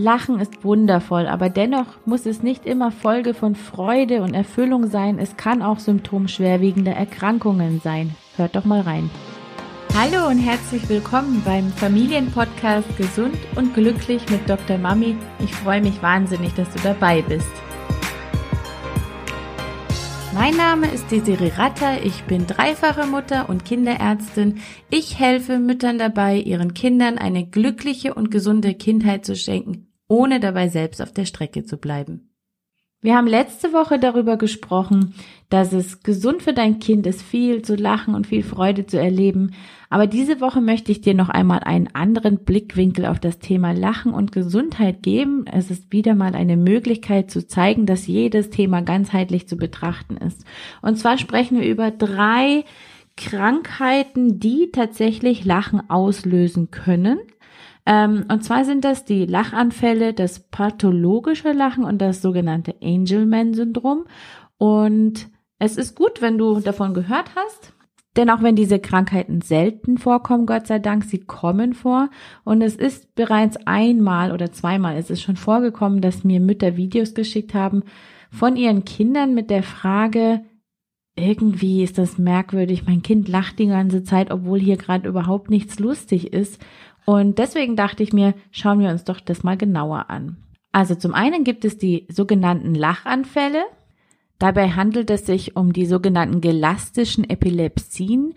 Lachen ist wundervoll, aber dennoch muss es nicht immer Folge von Freude und Erfüllung sein. Es kann auch Symptom schwerwiegender Erkrankungen sein. Hört doch mal rein. Hallo und herzlich willkommen beim Familienpodcast Gesund und Glücklich mit Dr. Mami. Ich freue mich wahnsinnig, dass du dabei bist. Mein Name ist Desiree Ratter, ich bin dreifache Mutter und Kinderärztin. Ich helfe Müttern dabei, ihren Kindern eine glückliche und gesunde Kindheit zu schenken ohne dabei selbst auf der Strecke zu bleiben. Wir haben letzte Woche darüber gesprochen, dass es gesund für dein Kind ist, viel zu lachen und viel Freude zu erleben. Aber diese Woche möchte ich dir noch einmal einen anderen Blickwinkel auf das Thema Lachen und Gesundheit geben. Es ist wieder mal eine Möglichkeit zu zeigen, dass jedes Thema ganzheitlich zu betrachten ist. Und zwar sprechen wir über drei Krankheiten, die tatsächlich Lachen auslösen können ähm, und zwar sind das die Lachanfälle, das pathologische Lachen und das sogenannte Angelman-Syndrom. Und es ist gut, wenn du davon gehört hast. Denn auch wenn diese Krankheiten selten vorkommen, Gott sei Dank, sie kommen vor. Und es ist bereits einmal oder zweimal, es ist schon vorgekommen, dass mir Mütter Videos geschickt haben von ihren Kindern mit der Frage, irgendwie ist das merkwürdig, mein Kind lacht die ganze Zeit, obwohl hier gerade überhaupt nichts lustig ist. Und deswegen dachte ich mir, schauen wir uns doch das mal genauer an. Also zum einen gibt es die sogenannten Lachanfälle. Dabei handelt es sich um die sogenannten gelastischen Epilepsien.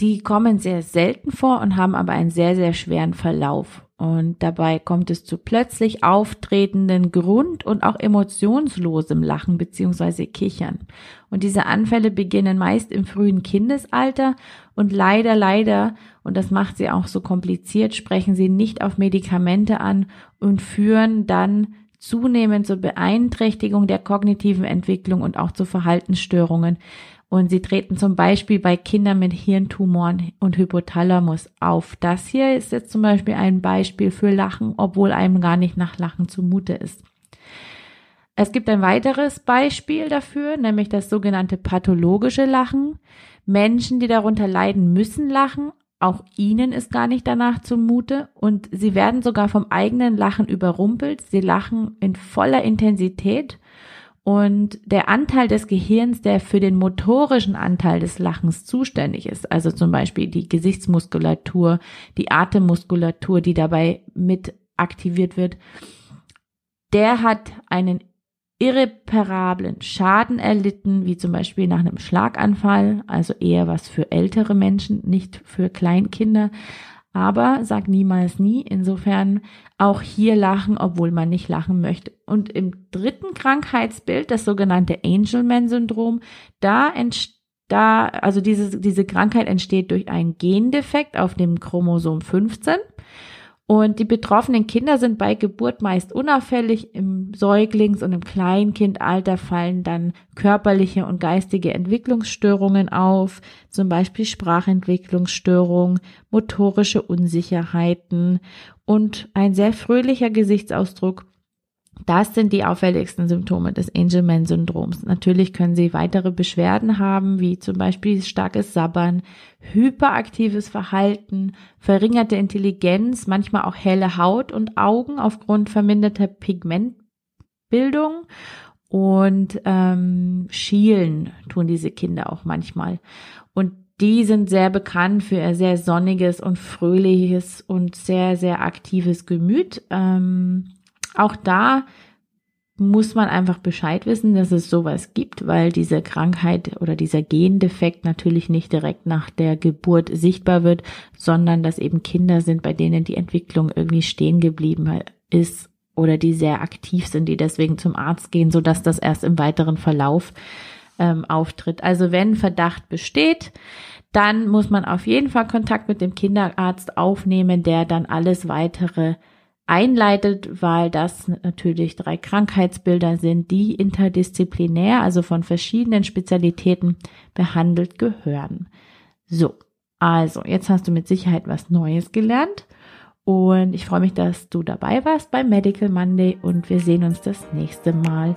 Die kommen sehr selten vor und haben aber einen sehr, sehr schweren Verlauf. Und dabei kommt es zu plötzlich auftretenden Grund- und auch emotionslosem Lachen bzw. Kichern. Und diese Anfälle beginnen meist im frühen Kindesalter und leider, leider, und das macht sie auch so kompliziert, sprechen sie nicht auf Medikamente an und führen dann zunehmend zur Beeinträchtigung der kognitiven Entwicklung und auch zu Verhaltensstörungen, und sie treten zum Beispiel bei Kindern mit Hirntumoren und Hypothalamus auf. Das hier ist jetzt zum Beispiel ein Beispiel für Lachen, obwohl einem gar nicht nach Lachen zumute ist. Es gibt ein weiteres Beispiel dafür, nämlich das sogenannte pathologische Lachen. Menschen, die darunter leiden, müssen lachen. Auch ihnen ist gar nicht danach zumute und sie werden sogar vom eigenen Lachen überrumpelt. Sie lachen in voller Intensität und der Anteil des Gehirns, der für den motorischen Anteil des Lachens zuständig ist, also zum Beispiel die Gesichtsmuskulatur, die Atemmuskulatur, die dabei mit aktiviert wird, der hat einen irreparablen Schaden erlitten, wie zum Beispiel nach einem Schlaganfall, also eher was für ältere Menschen, nicht für Kleinkinder. Aber sag niemals nie. Insofern auch hier lachen, obwohl man nicht lachen möchte. Und im dritten Krankheitsbild, das sogenannte Angelman-Syndrom, da entsteht da, also diese, diese Krankheit entsteht durch einen Gendefekt auf dem Chromosom 15. Und die betroffenen Kinder sind bei Geburt meist unauffällig. Im Säuglings- und im Kleinkindalter fallen dann körperliche und geistige Entwicklungsstörungen auf, zum Beispiel Sprachentwicklungsstörungen, motorische Unsicherheiten und ein sehr fröhlicher Gesichtsausdruck das sind die auffälligsten Symptome des Angelman-Syndroms. Natürlich können Sie weitere Beschwerden haben, wie zum Beispiel starkes Sabbern, hyperaktives Verhalten, verringerte Intelligenz, manchmal auch helle Haut und Augen aufgrund verminderter Pigmentbildung und ähm, schielen tun diese Kinder auch manchmal. Und die sind sehr bekannt für ihr sehr sonniges und fröhliches und sehr, sehr aktives Gemüt. Ähm, auch da muss man einfach Bescheid wissen, dass es sowas gibt, weil diese Krankheit oder dieser Gendefekt natürlich nicht direkt nach der Geburt sichtbar wird, sondern dass eben Kinder sind, bei denen die Entwicklung irgendwie stehen geblieben ist oder die sehr aktiv sind, die deswegen zum Arzt gehen, so dass das erst im weiteren Verlauf ähm, auftritt. Also wenn Verdacht besteht, dann muss man auf jeden Fall Kontakt mit dem Kinderarzt aufnehmen, der dann alles weitere einleitet, weil das natürlich drei Krankheitsbilder sind, die interdisziplinär, also von verschiedenen Spezialitäten behandelt gehören. So, also jetzt hast du mit Sicherheit was Neues gelernt und ich freue mich, dass du dabei warst bei Medical Monday und wir sehen uns das nächste Mal.